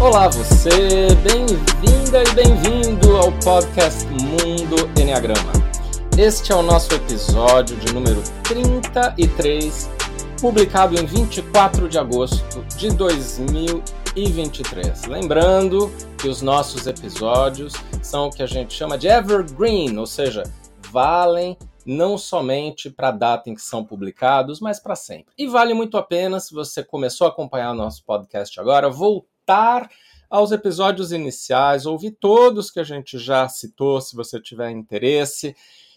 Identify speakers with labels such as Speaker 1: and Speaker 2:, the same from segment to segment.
Speaker 1: Olá você, bem-vinda e bem-vindo ao podcast Mundo Enneagrama. Este é o nosso episódio de número 33, publicado em 24 de agosto de 2023. Lembrando que os nossos episódios são o que a gente chama de evergreen, ou seja, valem não somente para a data em que são publicados, mas para sempre. E vale muito a pena, se você começou a acompanhar o nosso podcast agora, voltar aos episódios iniciais, ouvir todos que a gente já citou, se você tiver interesse,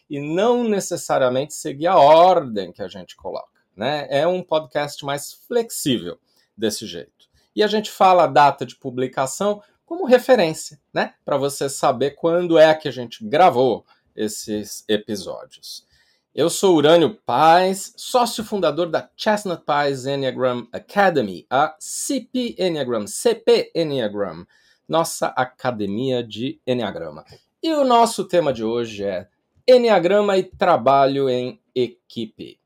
Speaker 1: e não necessariamente seguir a ordem que a gente coloca. Né? É um podcast mais flexível desse jeito. E a gente fala a data de publicação como referência, né? Para você saber quando é que a gente gravou esses episódios. Eu sou Urânio Paz, sócio fundador da Chestnut Pies Enneagram Academy, a CP Enneagram, CP Enneagram, nossa academia de Enneagrama. E o nosso tema de hoje é Enneagrama e trabalho em equipe.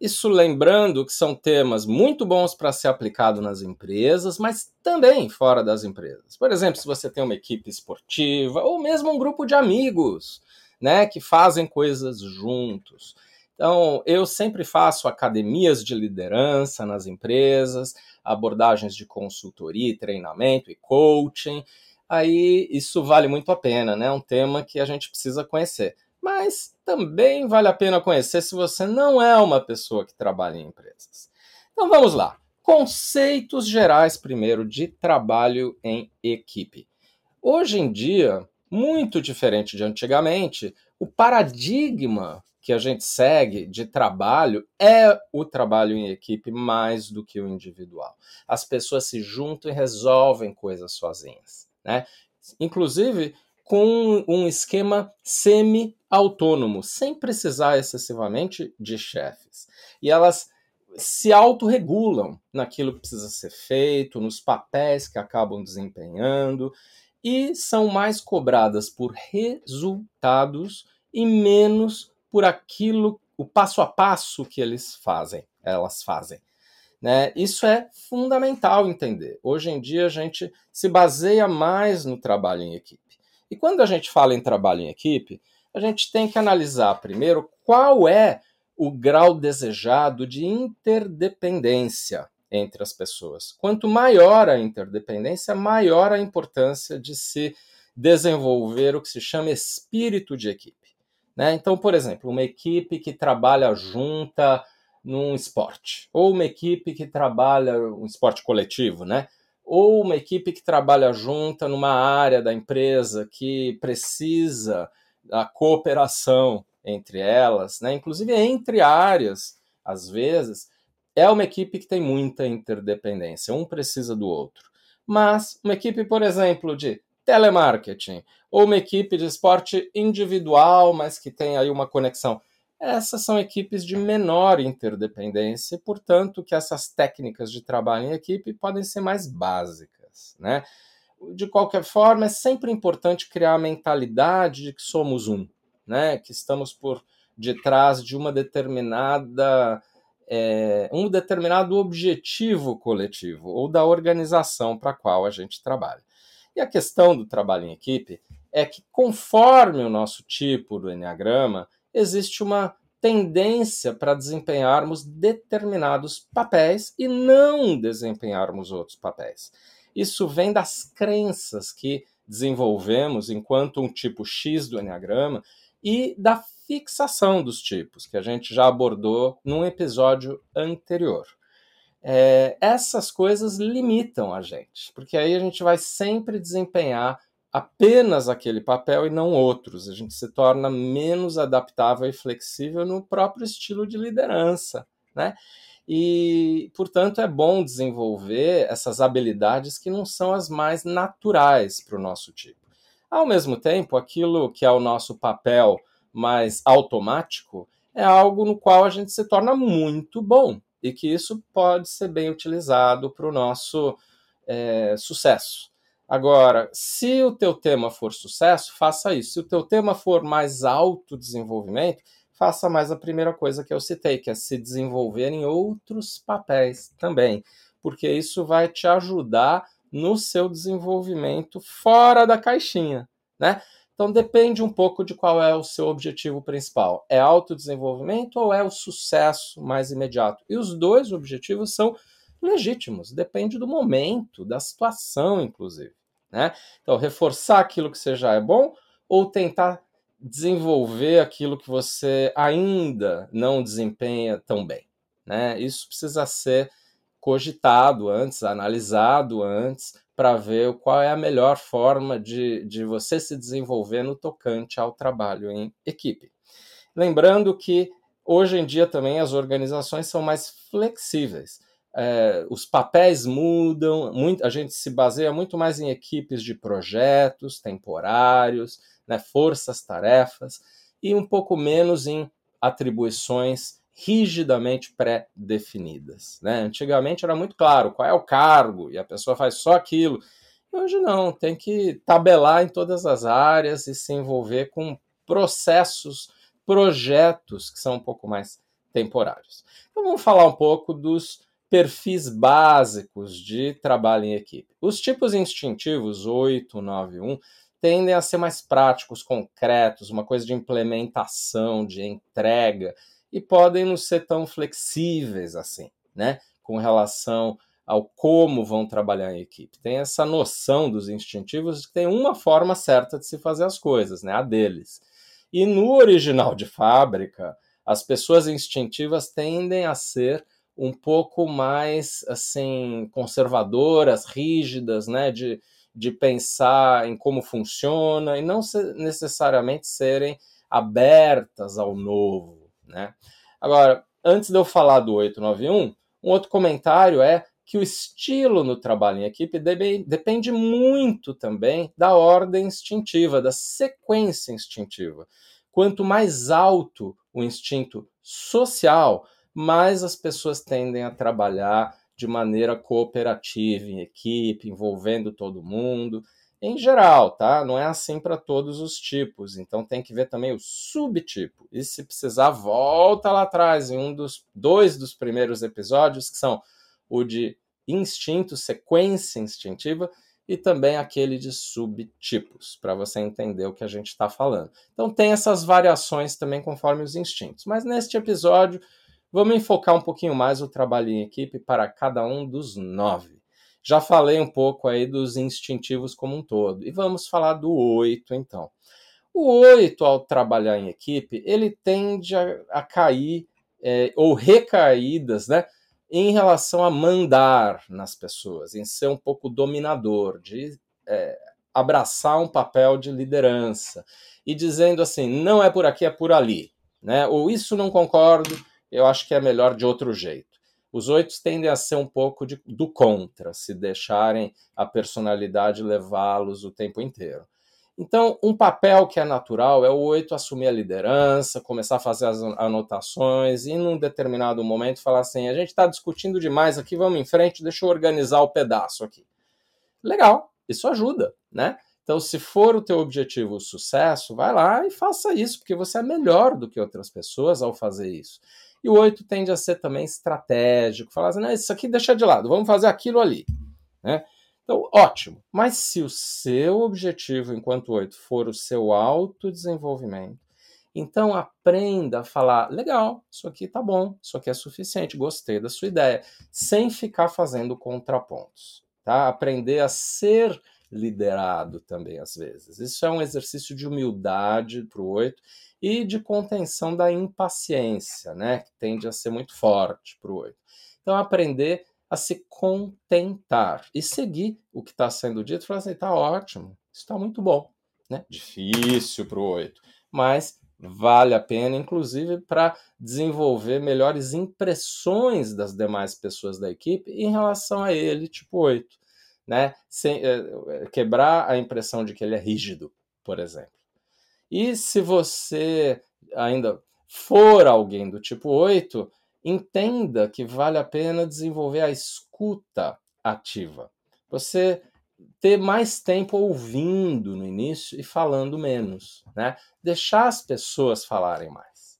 Speaker 1: Isso lembrando que são temas muito bons para ser aplicado nas empresas, mas também fora das empresas. Por exemplo, se você tem uma equipe esportiva ou mesmo um grupo de amigos né, que fazem coisas juntos. Então, eu sempre faço academias de liderança nas empresas, abordagens de consultoria, treinamento e coaching. Aí isso vale muito a pena, né? É um tema que a gente precisa conhecer. Mas também vale a pena conhecer se você não é uma pessoa que trabalha em empresas. Então vamos lá. Conceitos gerais primeiro de trabalho em equipe. Hoje em dia, muito diferente de antigamente, o paradigma que a gente segue de trabalho é o trabalho em equipe mais do que o individual. As pessoas se juntam e resolvem coisas sozinhas, né? Inclusive com um esquema semi-autônomo, sem precisar excessivamente de chefes. E elas se autorregulam naquilo que precisa ser feito, nos papéis que acabam desempenhando, e são mais cobradas por resultados e menos por aquilo, o passo a passo que eles fazem, elas fazem. Né? Isso é fundamental entender. Hoje em dia a gente se baseia mais no trabalho em equipe. E quando a gente fala em trabalho em equipe, a gente tem que analisar primeiro qual é o grau desejado de interdependência entre as pessoas. Quanto maior a interdependência, maior a importância de se desenvolver o que se chama espírito de equipe. Né? Então, por exemplo, uma equipe que trabalha junta num esporte, ou uma equipe que trabalha um esporte coletivo, né? ou uma equipe que trabalha junta numa área da empresa que precisa da cooperação entre elas, né? inclusive entre áreas, às vezes, é uma equipe que tem muita interdependência, um precisa do outro. Mas uma equipe, por exemplo, de telemarketing, ou uma equipe de esporte individual, mas que tem aí uma conexão. Essas são equipes de menor interdependência, portanto, que essas técnicas de trabalho em equipe podem ser mais básicas, né? De qualquer forma, é sempre importante criar a mentalidade de que somos um, né? Que estamos por detrás de uma determinada é, um determinado objetivo coletivo ou da organização para a qual a gente trabalha. E a questão do trabalho em equipe é que, conforme o nosso tipo do Enneagrama, existe uma tendência para desempenharmos determinados papéis e não desempenharmos outros papéis. Isso vem das crenças que desenvolvemos enquanto um tipo X do Enneagrama e da fixação dos tipos, que a gente já abordou num episódio anterior. É, essas coisas limitam a gente, porque aí a gente vai sempre desempenhar apenas aquele papel e não outros. A gente se torna menos adaptável e flexível no próprio estilo de liderança, né? E, portanto, é bom desenvolver essas habilidades que não são as mais naturais para o nosso tipo. Ao mesmo tempo, aquilo que é o nosso papel mais automático, é algo no qual a gente se torna muito bom e que isso pode ser bem utilizado para o nosso é, sucesso. Agora, se o teu tema for sucesso, faça isso. Se o teu tema for mais autodesenvolvimento, faça mais a primeira coisa que eu citei, que é se desenvolver em outros papéis também, porque isso vai te ajudar no seu desenvolvimento fora da caixinha, né? Então depende um pouco de qual é o seu objetivo principal. É autodesenvolvimento ou é o sucesso mais imediato? E os dois objetivos são legítimos, depende do momento, da situação, inclusive. Né? Então, reforçar aquilo que você já é bom ou tentar desenvolver aquilo que você ainda não desempenha tão bem. Né? Isso precisa ser cogitado antes, analisado antes, para ver qual é a melhor forma de, de você se desenvolver no tocante ao trabalho em equipe. Lembrando que hoje em dia também as organizações são mais flexíveis. É, os papéis mudam, muito, a gente se baseia muito mais em equipes de projetos temporários, né, forças-tarefas, e um pouco menos em atribuições rigidamente pré-definidas. Né? Antigamente era muito claro qual é o cargo e a pessoa faz só aquilo. Hoje não, tem que tabelar em todas as áreas e se envolver com processos, projetos que são um pouco mais temporários. Então vamos falar um pouco dos perfis básicos de trabalho em equipe. Os tipos instintivos 8, 9, 1 tendem a ser mais práticos, concretos, uma coisa de implementação, de entrega, e podem não ser tão flexíveis assim, né? Com relação ao como vão trabalhar em equipe. Tem essa noção dos instintivos que tem uma forma certa de se fazer as coisas, né? A deles. E no original de fábrica, as pessoas instintivas tendem a ser um pouco mais assim conservadoras, rígidas, né, de, de pensar em como funciona e não necessariamente serem abertas ao novo, né? Agora, antes de eu falar do 891, um outro comentário é que o estilo no trabalho em equipe depende muito também da ordem instintiva, da sequência instintiva. Quanto mais alto o instinto social, mais as pessoas tendem a trabalhar de maneira cooperativa, em equipe, envolvendo todo mundo em geral, tá? Não é assim para todos os tipos. Então tem que ver também o subtipo. E se precisar, volta lá atrás em um dos dois dos primeiros episódios, que são o de instinto, sequência instintiva, e também aquele de subtipos, para você entender o que a gente está falando. Então tem essas variações também conforme os instintos. Mas neste episódio, vamos enfocar um pouquinho mais o trabalho em equipe para cada um dos nove. Já falei um pouco aí dos instintivos como um todo. E vamos falar do oito, então. O oito, ao trabalhar em equipe, ele tende a, a cair, é, ou recaídas, né? Em relação a mandar nas pessoas, em ser um pouco dominador, de é, abraçar um papel de liderança e dizendo assim: não é por aqui, é por ali, né? Ou isso não concordo, eu acho que é melhor de outro jeito. Os oito tendem a ser um pouco de, do contra, se deixarem a personalidade levá-los o tempo inteiro. Então, um papel que é natural é o oito assumir a liderança, começar a fazer as anotações e, num determinado momento, falar assim: a gente está discutindo demais aqui, vamos em frente, deixa eu organizar o pedaço aqui. Legal, isso ajuda, né? Então, se for o teu objetivo o sucesso, vai lá e faça isso, porque você é melhor do que outras pessoas ao fazer isso. E o 8 tende a ser também estratégico, falar assim, não, isso aqui deixa de lado, vamos fazer aquilo ali. Né? Então, ótimo. Mas se o seu objetivo enquanto 8 for o seu autodesenvolvimento, então aprenda a falar, legal, isso aqui tá bom, isso aqui é suficiente, gostei da sua ideia, sem ficar fazendo contrapontos. Tá? Aprender a ser liderado também às vezes. Isso é um exercício de humildade para o 8 e de contenção da impaciência, né, que tende a ser muito forte para o 8. Então, aprender a se contentar e seguir o que está sendo dito falar assim: está ótimo, está muito bom. Né? Difícil para o 8, mas vale a pena, inclusive, para desenvolver melhores impressões das demais pessoas da equipe em relação a ele, tipo 8. Né? Sem, é, quebrar a impressão de que ele é rígido, por exemplo. E se você ainda for alguém do tipo 8, entenda que vale a pena desenvolver a escuta ativa. Você ter mais tempo ouvindo no início e falando menos, né? Deixar as pessoas falarem mais.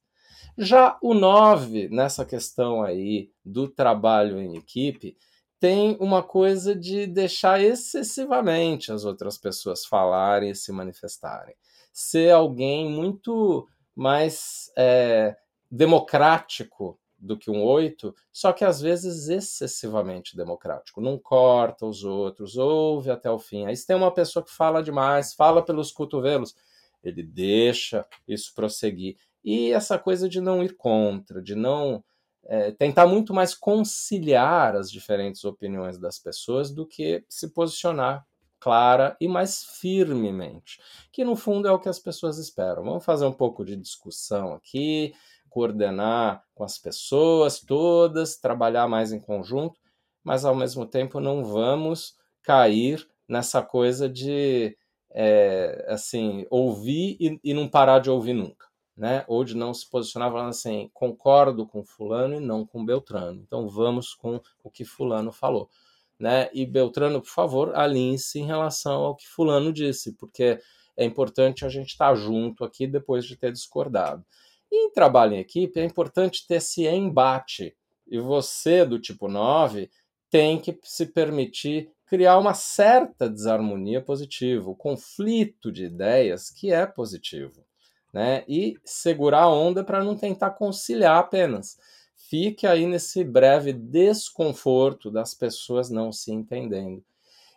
Speaker 1: Já o 9, nessa questão aí do trabalho em equipe, tem uma coisa de deixar excessivamente as outras pessoas falarem e se manifestarem. Ser alguém muito mais é, democrático do que um oito, só que às vezes excessivamente democrático. Não corta os outros, ouve até o fim. Aí se tem uma pessoa que fala demais, fala pelos cotovelos, ele deixa isso prosseguir. E essa coisa de não ir contra, de não é, tentar muito mais conciliar as diferentes opiniões das pessoas do que se posicionar clara e mais firmemente, que no fundo é o que as pessoas esperam. Vamos fazer um pouco de discussão aqui, coordenar com as pessoas todas, trabalhar mais em conjunto, mas ao mesmo tempo não vamos cair nessa coisa de é, assim ouvir e, e não parar de ouvir nunca né? Ou de não se posicionar falando assim, concordo com fulano e não com Beltrano. Então vamos com o que fulano falou, né? E Beltrano, por favor, alinhe-se em relação ao que fulano disse, porque é importante a gente estar junto aqui depois de ter discordado. E em trabalho em equipe é importante ter esse embate. E você do tipo 9 tem que se permitir criar uma certa desarmonia positiva, o conflito de ideias que é positivo né? E segurar a onda para não tentar conciliar apenas. Fique aí nesse breve desconforto das pessoas não se entendendo.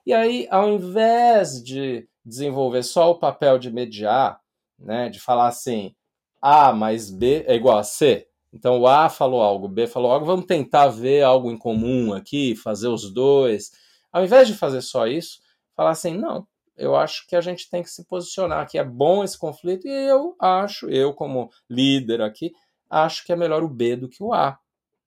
Speaker 1: E aí, ao invés de desenvolver só o papel de mediar, né, de falar assim, A mais B é igual a C, então o A falou algo, o B falou algo, vamos tentar ver algo em comum aqui, fazer os dois. Ao invés de fazer só isso, falar assim, não, eu acho que a gente tem que se posicionar que é bom esse conflito e eu acho, eu como líder aqui, acho que é melhor o B do que o A,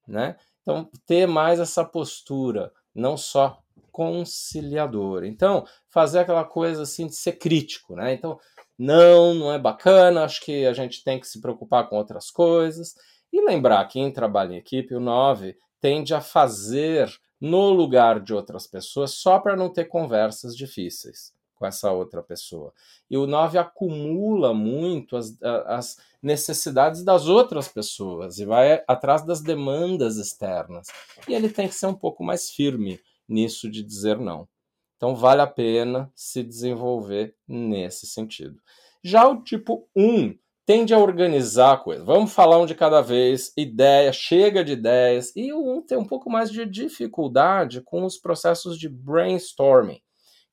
Speaker 1: né? Então, ter mais essa postura, não só conciliadora. Então, fazer aquela coisa assim de ser crítico, né? Então, não, não é bacana, acho que a gente tem que se preocupar com outras coisas. E lembrar que em trabalho em equipe, o 9 tende a fazer no lugar de outras pessoas só para não ter conversas difíceis com essa outra pessoa. E o 9 acumula muito as, as necessidades das outras pessoas e vai atrás das demandas externas. E ele tem que ser um pouco mais firme nisso de dizer não. Então vale a pena se desenvolver nesse sentido. Já o tipo 1 tende a organizar a coisa. Vamos falar um de cada vez, ideia, chega de ideias. E o 1 tem um pouco mais de dificuldade com os processos de brainstorming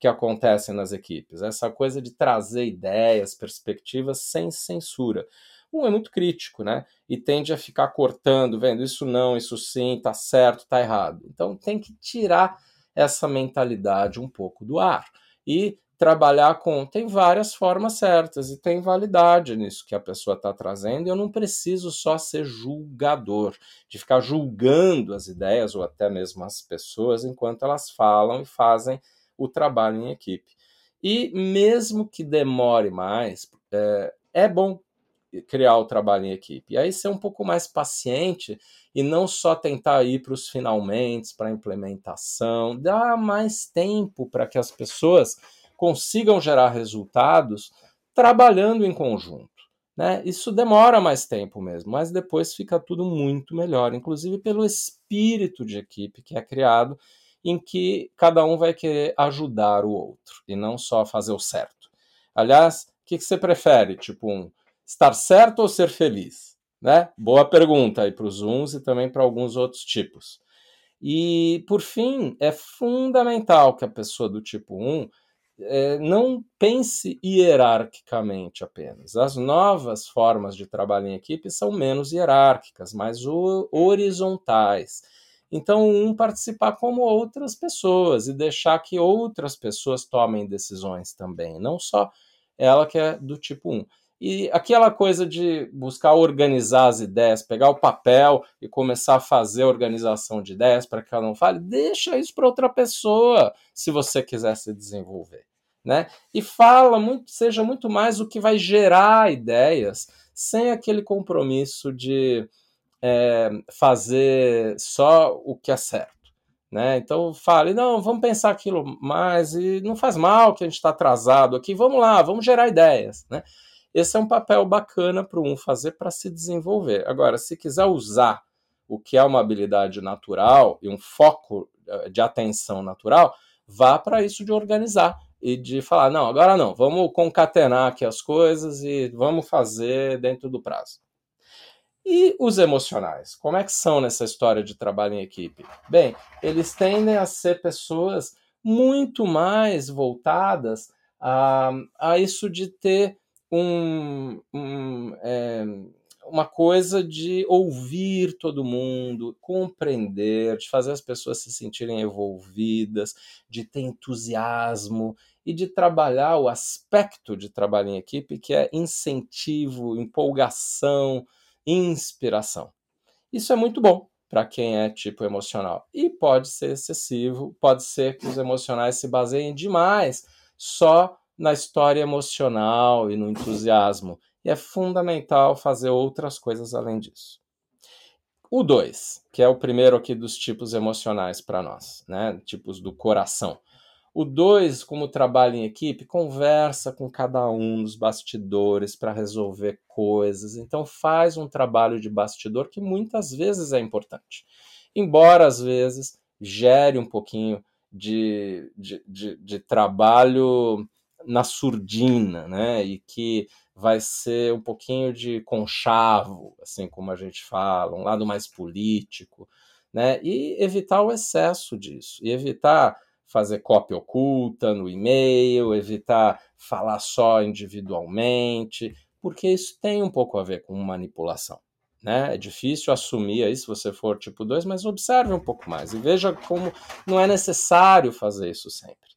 Speaker 1: que acontecem nas equipes. Essa coisa de trazer ideias, perspectivas sem censura. Um é muito crítico, né? E tende a ficar cortando, vendo isso não, isso sim, tá certo, tá errado. Então tem que tirar essa mentalidade um pouco do ar e trabalhar com. Tem várias formas certas e tem validade nisso que a pessoa está trazendo. Eu não preciso só ser julgador, de ficar julgando as ideias ou até mesmo as pessoas enquanto elas falam e fazem o trabalho em equipe. E mesmo que demore mais, é, é bom criar o trabalho em equipe. E aí ser um pouco mais paciente e não só tentar ir para os finalmente, para a implementação, dar mais tempo para que as pessoas consigam gerar resultados trabalhando em conjunto. Né? Isso demora mais tempo mesmo, mas depois fica tudo muito melhor, inclusive pelo espírito de equipe que é criado em que cada um vai querer ajudar o outro e não só fazer o certo. Aliás, o que, que você prefere? Tipo, um, estar certo ou ser feliz? Né? Boa pergunta aí para os uns e também para alguns outros tipos. E, por fim, é fundamental que a pessoa do tipo 1 é, não pense hierarquicamente apenas. As novas formas de trabalho em equipe são menos hierárquicas, mais horizontais então, um participar como outras pessoas e deixar que outras pessoas tomem decisões também, não só ela que é do tipo 1. E aquela coisa de buscar organizar as ideias, pegar o papel e começar a fazer a organização de ideias para que ela não fale, deixa isso para outra pessoa, se você quiser se desenvolver. Né? E fala muito, seja muito mais o que vai gerar ideias, sem aquele compromisso de é, fazer só o que é certo. Né? Então fale, não, vamos pensar aquilo mais e não faz mal que a gente está atrasado aqui, vamos lá, vamos gerar ideias. Né? Esse é um papel bacana para um fazer para se desenvolver. Agora, se quiser usar o que é uma habilidade natural e um foco de atenção natural, vá para isso de organizar e de falar, não, agora não, vamos concatenar aqui as coisas e vamos fazer dentro do prazo. E os emocionais? Como é que são nessa história de trabalho em equipe? Bem, eles tendem a ser pessoas muito mais voltadas a, a isso de ter um, um é, uma coisa de ouvir todo mundo, compreender, de fazer as pessoas se sentirem envolvidas, de ter entusiasmo e de trabalhar o aspecto de trabalho em equipe que é incentivo, empolgação, inspiração. Isso é muito bom para quem é tipo emocional e pode ser excessivo, pode ser que os emocionais se baseiem demais só na história emocional e no entusiasmo e é fundamental fazer outras coisas além disso. O 2, que é o primeiro aqui dos tipos emocionais para nós, né? Tipos do coração. O 2, como trabalha em equipe, conversa com cada um nos bastidores para resolver coisas. Então faz um trabalho de bastidor que muitas vezes é importante. Embora às vezes gere um pouquinho de, de, de, de trabalho na surdina, né? E que vai ser um pouquinho de conchavo, assim como a gente fala, um lado mais político, né? E evitar o excesso disso, e evitar fazer cópia oculta no e-mail, evitar falar só individualmente, porque isso tem um pouco a ver com manipulação. Né? É difícil assumir aí se você for tipo 2, mas observe um pouco mais e veja como não é necessário fazer isso sempre.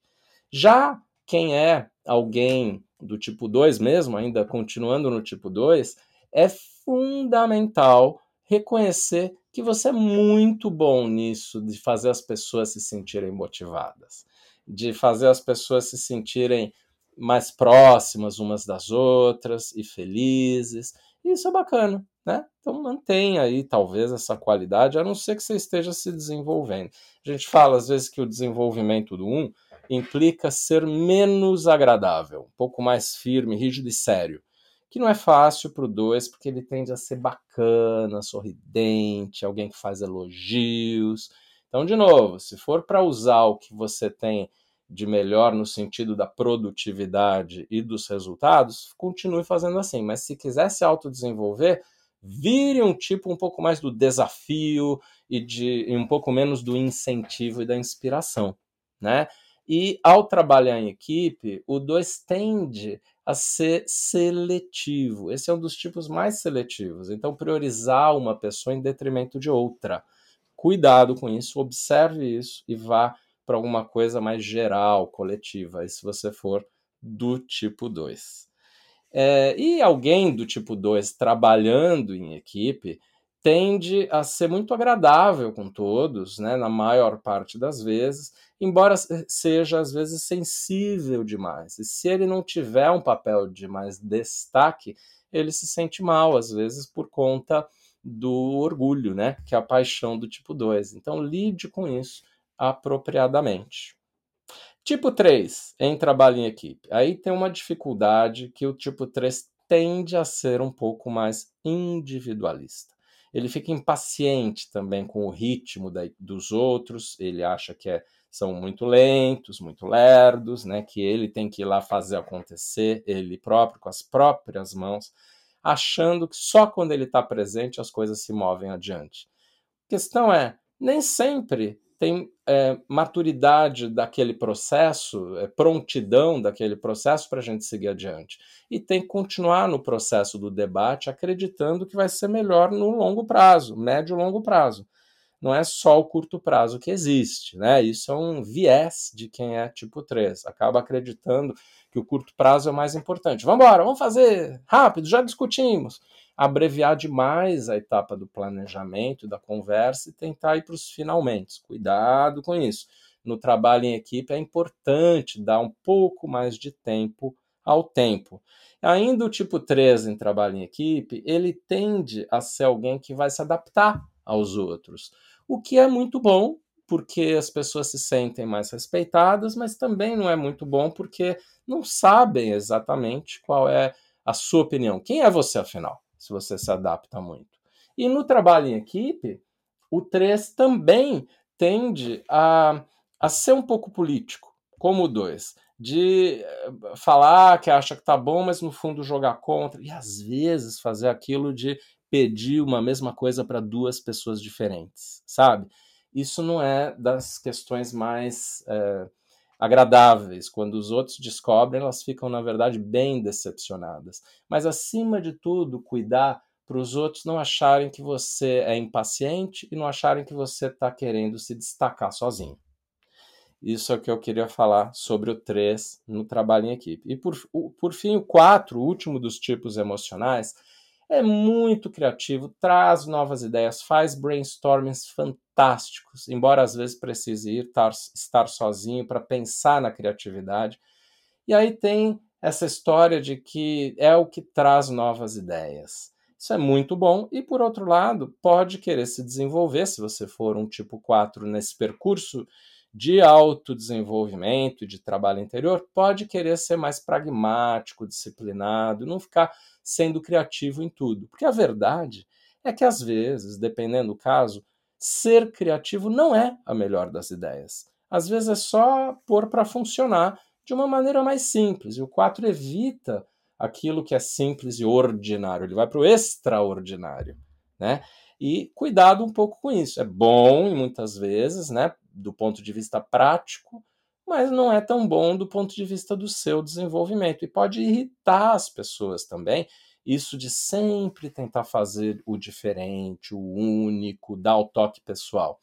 Speaker 1: Já quem é alguém do tipo 2 mesmo, ainda continuando no tipo 2, é fundamental reconhecer que você é muito bom nisso de fazer as pessoas se sentirem motivadas, de fazer as pessoas se sentirem mais próximas umas das outras e felizes. Isso é bacana, né? Então mantenha aí talvez essa qualidade, a não ser que você esteja se desenvolvendo. A gente fala às vezes que o desenvolvimento do um implica ser menos agradável, um pouco mais firme, rígido e sério. Que não é fácil para o 2, porque ele tende a ser bacana, sorridente, alguém que faz elogios. Então, de novo, se for para usar o que você tem de melhor no sentido da produtividade e dos resultados, continue fazendo assim. Mas se quiser se autodesenvolver, vire um tipo um pouco mais do desafio e de e um pouco menos do incentivo e da inspiração, né? E ao trabalhar em equipe, o 2 tende a ser seletivo. Esse é um dos tipos mais seletivos. Então, priorizar uma pessoa em detrimento de outra. Cuidado com isso, observe isso e vá para alguma coisa mais geral, coletiva, e se você for do tipo 2. É, e alguém do tipo 2 trabalhando em equipe, tende a ser muito agradável com todos, né, na maior parte das vezes, embora seja às vezes sensível demais. E se ele não tiver um papel de mais destaque, ele se sente mal, às vezes, por conta do orgulho, né, que é a paixão do tipo 2. Então, lide com isso apropriadamente. Tipo 3, em trabalho em equipe. Aí tem uma dificuldade que o tipo 3 tende a ser um pouco mais individualista ele fica impaciente também com o ritmo da, dos outros, ele acha que é, são muito lentos, muito lerdos, né, que ele tem que ir lá fazer acontecer, ele próprio, com as próprias mãos, achando que só quando ele está presente as coisas se movem adiante. A questão é, nem sempre tem é, maturidade daquele processo, é, prontidão daquele processo para a gente seguir adiante. E tem que continuar no processo do debate acreditando que vai ser melhor no longo prazo, médio e longo prazo. Não é só o curto prazo que existe, né? Isso é um viés de quem é tipo 3. Acaba acreditando que o curto prazo é mais importante. Vamos embora, vamos fazer rápido, já discutimos abreviar demais a etapa do planejamento, da conversa e tentar ir para os finalmente. Cuidado com isso. No trabalho em equipe é importante dar um pouco mais de tempo ao tempo. Ainda o tipo 3 em trabalho em equipe, ele tende a ser alguém que vai se adaptar aos outros, o que é muito bom, porque as pessoas se sentem mais respeitadas, mas também não é muito bom porque não sabem exatamente qual é a sua opinião. Quem é você, afinal? Se você se adapta muito. E no trabalho em equipe, o 3 também tende a, a ser um pouco político, como o 2, de eh, falar que acha que tá bom, mas no fundo jogar contra, e às vezes fazer aquilo de pedir uma mesma coisa para duas pessoas diferentes, sabe? Isso não é das questões mais é, agradáveis. Quando os outros descobrem, elas ficam, na verdade, bem decepcionadas. Mas, acima de tudo, cuidar para os outros não acharem que você é impaciente e não acharem que você está querendo se destacar sozinho. Isso é o que eu queria falar sobre o 3 no trabalho em equipe. E por, por fim, o 4, o último dos tipos emocionais, é muito criativo, traz novas ideias, faz brainstormings fantásticos, embora às vezes precise ir tar, estar sozinho para pensar na criatividade. E aí tem essa história de que é o que traz novas ideias. Isso é muito bom, e por outro lado, pode querer se desenvolver, se você for um tipo 4 nesse percurso de autodesenvolvimento de trabalho interior, pode querer ser mais pragmático, disciplinado, não ficar sendo criativo em tudo. Porque a verdade é que, às vezes, dependendo do caso, ser criativo não é a melhor das ideias. Às vezes é só pôr para funcionar de uma maneira mais simples. E o 4 evita aquilo que é simples e ordinário, ele vai para o extraordinário. Né? E cuidado um pouco com isso. É bom, muitas vezes, né, do ponto de vista prático, mas não é tão bom do ponto de vista do seu desenvolvimento. E pode irritar as pessoas também, isso de sempre tentar fazer o diferente, o único, dar o toque pessoal.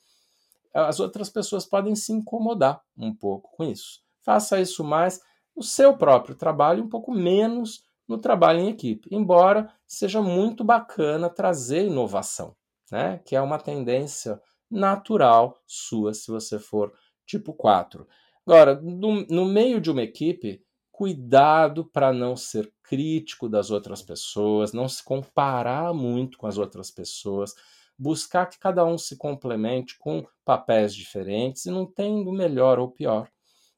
Speaker 1: As outras pessoas podem se incomodar um pouco com isso. Faça isso mais no seu próprio trabalho, um pouco menos no trabalho em equipe, embora seja muito bacana trazer inovação, né? que é uma tendência natural sua se você for tipo 4. Agora, no, no meio de uma equipe, cuidado para não ser crítico das outras pessoas, não se comparar muito com as outras pessoas, buscar que cada um se complemente com papéis diferentes e não tendo melhor ou pior.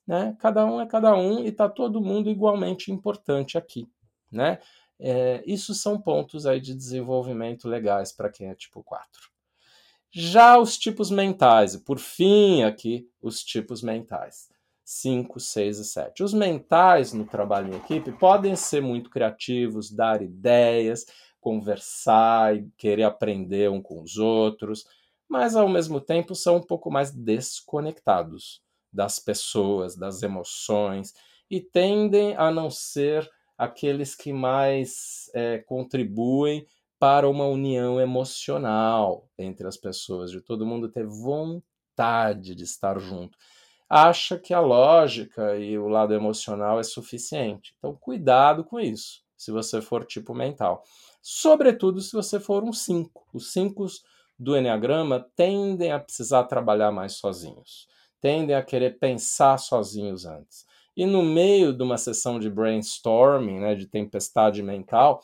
Speaker 1: Né? Cada um é cada um e está todo mundo igualmente importante aqui. Né? É, isso são pontos aí de desenvolvimento legais para quem é tipo 4. Já os tipos mentais, e por fim aqui, os tipos mentais. 5, 6 e 7. Os mentais no trabalho em equipe podem ser muito criativos, dar ideias, conversar e querer aprender um com os outros, mas ao mesmo tempo são um pouco mais desconectados das pessoas, das emoções e tendem a não ser aqueles que mais é, contribuem para uma união emocional entre as pessoas, de todo mundo ter vontade de estar junto. Acha que a lógica e o lado emocional é suficiente. Então, cuidado com isso, se você for tipo mental. Sobretudo se você for um 5. Os 5 do Enneagrama tendem a precisar trabalhar mais sozinhos, tendem a querer pensar sozinhos antes. E no meio de uma sessão de brainstorming, né, de tempestade mental,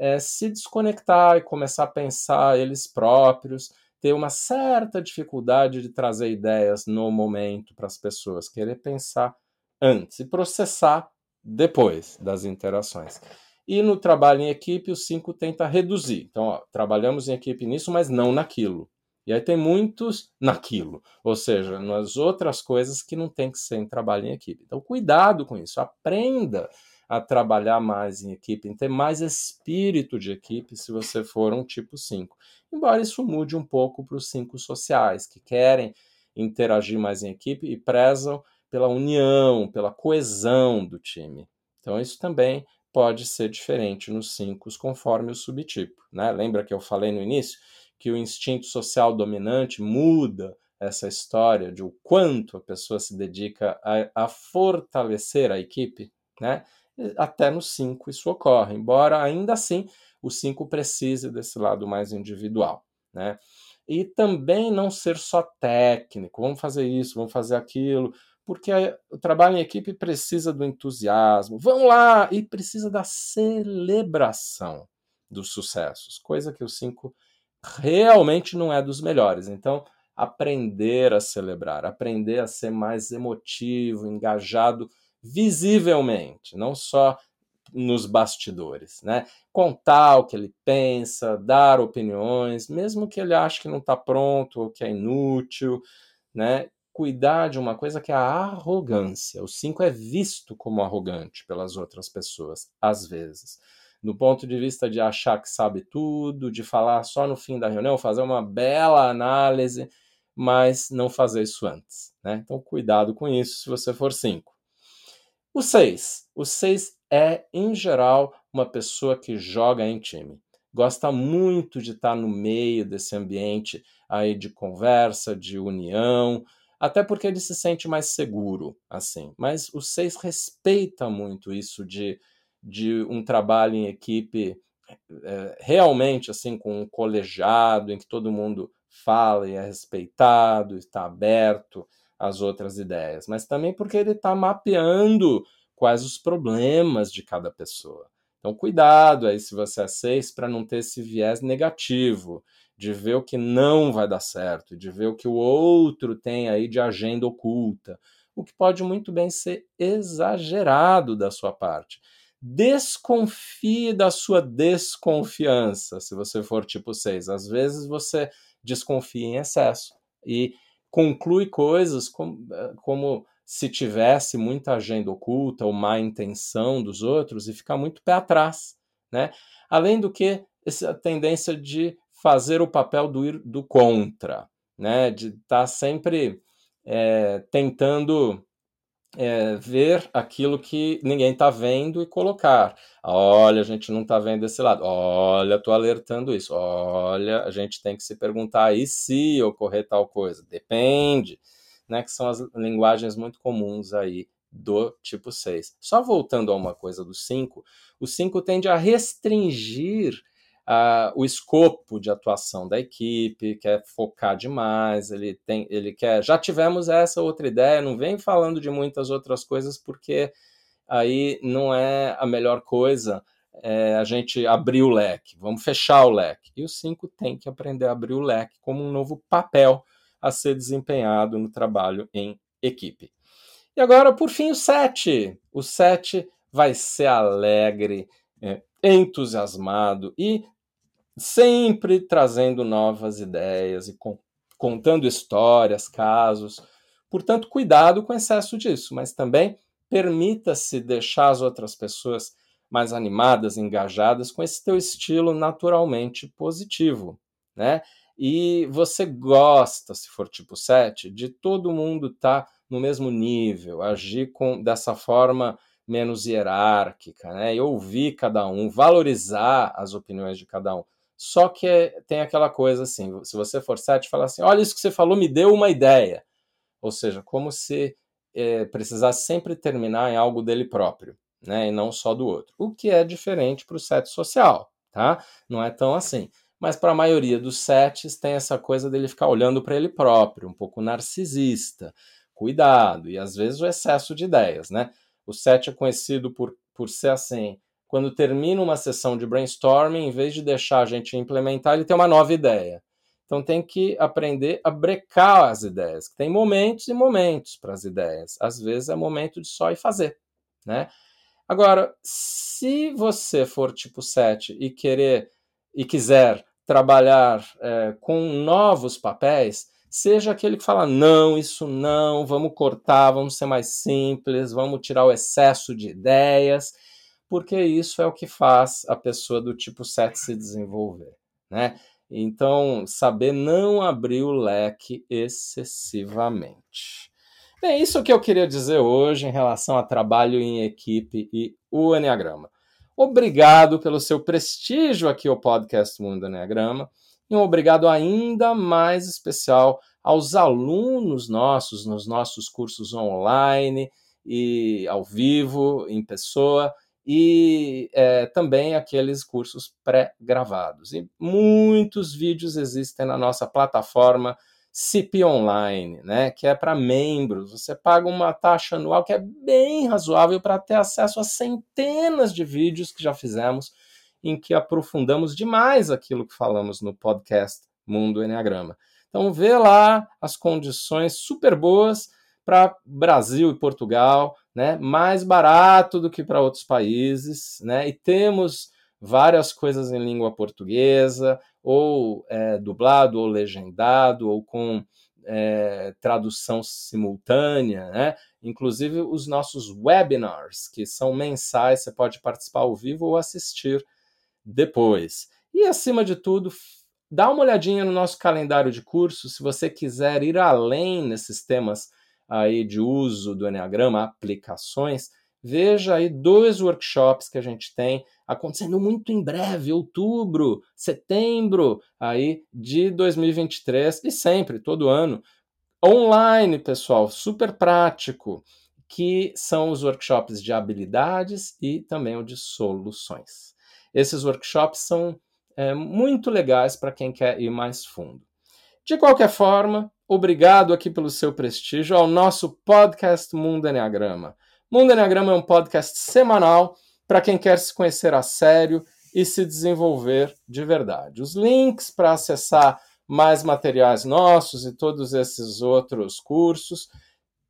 Speaker 1: é, se desconectar e começar a pensar eles próprios, ter uma certa dificuldade de trazer ideias no momento para as pessoas, querer pensar antes e processar depois das interações. E no trabalho em equipe, o 5 tenta reduzir. Então, ó, trabalhamos em equipe nisso, mas não naquilo. E aí tem muitos naquilo, ou seja, nas outras coisas que não tem que ser em trabalho em equipe. Então, cuidado com isso, aprenda a trabalhar mais em equipe, em ter mais espírito de equipe se você for um tipo 5. Embora isso mude um pouco para os 5 sociais, que querem interagir mais em equipe e prezam pela união, pela coesão do time. Então, isso também pode ser diferente nos 5, conforme o subtipo. Né? Lembra que eu falei no início que o instinto social dominante muda essa história de o quanto a pessoa se dedica a, a fortalecer a equipe, né? Até no 5 isso ocorre, embora ainda assim o 5 precise desse lado mais individual. Né? E também não ser só técnico, vamos fazer isso, vamos fazer aquilo, porque o trabalho em equipe precisa do entusiasmo, vamos lá, e precisa da celebração dos sucessos, coisa que o 5 realmente não é dos melhores. Então, aprender a celebrar, aprender a ser mais emotivo, engajado visivelmente, não só nos bastidores, né? Contar o que ele pensa, dar opiniões, mesmo que ele ache que não está pronto ou que é inútil, né, cuidar de uma coisa que é a arrogância. O 5 é visto como arrogante pelas outras pessoas, às vezes. Do ponto de vista de achar que sabe tudo, de falar só no fim da reunião, fazer uma bela análise, mas não fazer isso antes. Né? Então, cuidado com isso se você for 5. O 6. O 6 é, em geral, uma pessoa que joga em time. Gosta muito de estar no meio desse ambiente aí de conversa, de união, até porque ele se sente mais seguro, assim. Mas o 6 respeita muito isso de, de um trabalho em equipe é, realmente assim com um colegiado em que todo mundo fala e é respeitado, está aberto às outras ideias, mas também porque ele está mapeando quais os problemas de cada pessoa. Então, cuidado aí se você é seis para não ter esse viés negativo, de ver o que não vai dar certo, de ver o que o outro tem aí de agenda oculta, o que pode muito bem ser exagerado da sua parte. Desconfie da sua desconfiança, se você for tipo 6. Às vezes você desconfia em excesso e conclui coisas como, eh, como se tivesse muita agenda oculta ou má intenção dos outros e ficar muito pé atrás, né? Além do que essa tendência de fazer o papel do, do contra, né? De estar tá sempre é, tentando é, ver aquilo que ninguém está vendo e colocar. Olha, a gente não está vendo esse lado. Olha, estou alertando isso. Olha, a gente tem que se perguntar e se ocorrer tal coisa. Depende, né? Que são as linguagens muito comuns aí do tipo 6. Só voltando a uma coisa do 5, o 5 tende a restringir o escopo de atuação da equipe, quer focar demais, ele tem, ele quer. Já tivemos essa outra ideia, não vem falando de muitas outras coisas, porque aí não é a melhor coisa é, a gente abrir o leque, vamos fechar o leque. E o 5 tem que aprender a abrir o leque como um novo papel a ser desempenhado no trabalho em equipe. E agora, por fim, o 7. O 7 vai ser alegre, é, entusiasmado e sempre trazendo novas ideias e com, contando histórias, casos. Portanto, cuidado com o excesso disso, mas também permita-se deixar as outras pessoas mais animadas, engajadas com esse teu estilo naturalmente positivo, né? E você gosta, se for tipo 7, de todo mundo estar tá no mesmo nível, agir com dessa forma menos hierárquica, né? E ouvir cada um, valorizar as opiniões de cada um. Só que tem aquela coisa assim, se você for sete, fala assim, olha isso que você falou, me deu uma ideia. Ou seja, como se é, precisasse sempre terminar em algo dele próprio, né, e não só do outro. O que é diferente para o sete social, tá? Não é tão assim. Mas para a maioria dos setes tem essa coisa dele ficar olhando para ele próprio, um pouco narcisista. Cuidado, e às vezes o excesso de ideias, né? O sete é conhecido por, por ser assim, quando termina uma sessão de brainstorming, em vez de deixar a gente implementar, ele tem uma nova ideia. Então tem que aprender a brecar as ideias. Tem momentos e momentos para as ideias. Às vezes é momento de só ir fazer, né? Agora, se você for tipo 7 e querer e quiser trabalhar é, com novos papéis, seja aquele que fala não, isso não, vamos cortar, vamos ser mais simples, vamos tirar o excesso de ideias porque isso é o que faz a pessoa do tipo 7 se desenvolver, né? Então, saber não abrir o leque excessivamente. Bem, isso que eu queria dizer hoje em relação a trabalho em equipe e o Enneagrama. Obrigado pelo seu prestígio aqui ao podcast Mundo Enneagrama e um obrigado ainda mais especial aos alunos nossos nos nossos cursos online e ao vivo, em pessoa, e é, também aqueles cursos pré-gravados. E muitos vídeos existem na nossa plataforma CIP Online, né, que é para membros. Você paga uma taxa anual que é bem razoável para ter acesso a centenas de vídeos que já fizemos, em que aprofundamos demais aquilo que falamos no podcast Mundo Enneagrama. Então vê lá as condições super boas para Brasil e Portugal, né, mais barato do que para outros países, né, e temos várias coisas em língua portuguesa, ou é, dublado, ou legendado, ou com é, tradução simultânea, né? inclusive os nossos webinars, que são mensais, você pode participar ao vivo ou assistir depois. E acima de tudo, dá uma olhadinha no nosso calendário de cursos, se você quiser ir além nesses temas aí de uso do Enneagrama, aplicações, veja aí dois workshops que a gente tem acontecendo muito em breve, outubro, setembro aí de 2023 e sempre, todo ano, online, pessoal, super prático, que são os workshops de habilidades e também o de soluções. Esses workshops são é, muito legais para quem quer ir mais fundo. De qualquer forma, obrigado aqui pelo seu prestígio ao nosso podcast Mundo Enneagrama. Mundo Enneagrama é um podcast semanal para quem quer se conhecer a sério e se desenvolver de verdade. Os links para acessar mais materiais nossos e todos esses outros cursos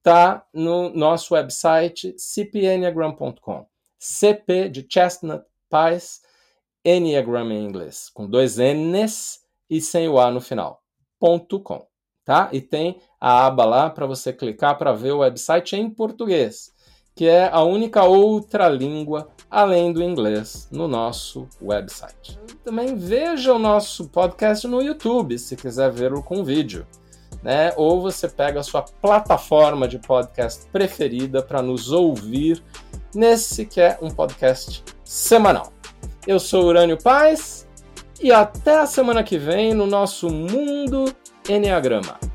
Speaker 1: tá no nosso website cpenneagram.com. CP de Chestnut Pies, Enneagram em inglês, com dois N's e sem o A no final. Ponto .com, tá? E tem a aba lá para você clicar para ver o website em português que é a única outra língua além do inglês no nosso website. Também veja o nosso podcast no YouTube, se quiser vê-lo com vídeo. Né? Ou você pega a sua plataforma de podcast preferida para nos ouvir nesse que é um podcast semanal. Eu sou Urânio Paz e até a semana que vem no nosso Mundo Enneagrama.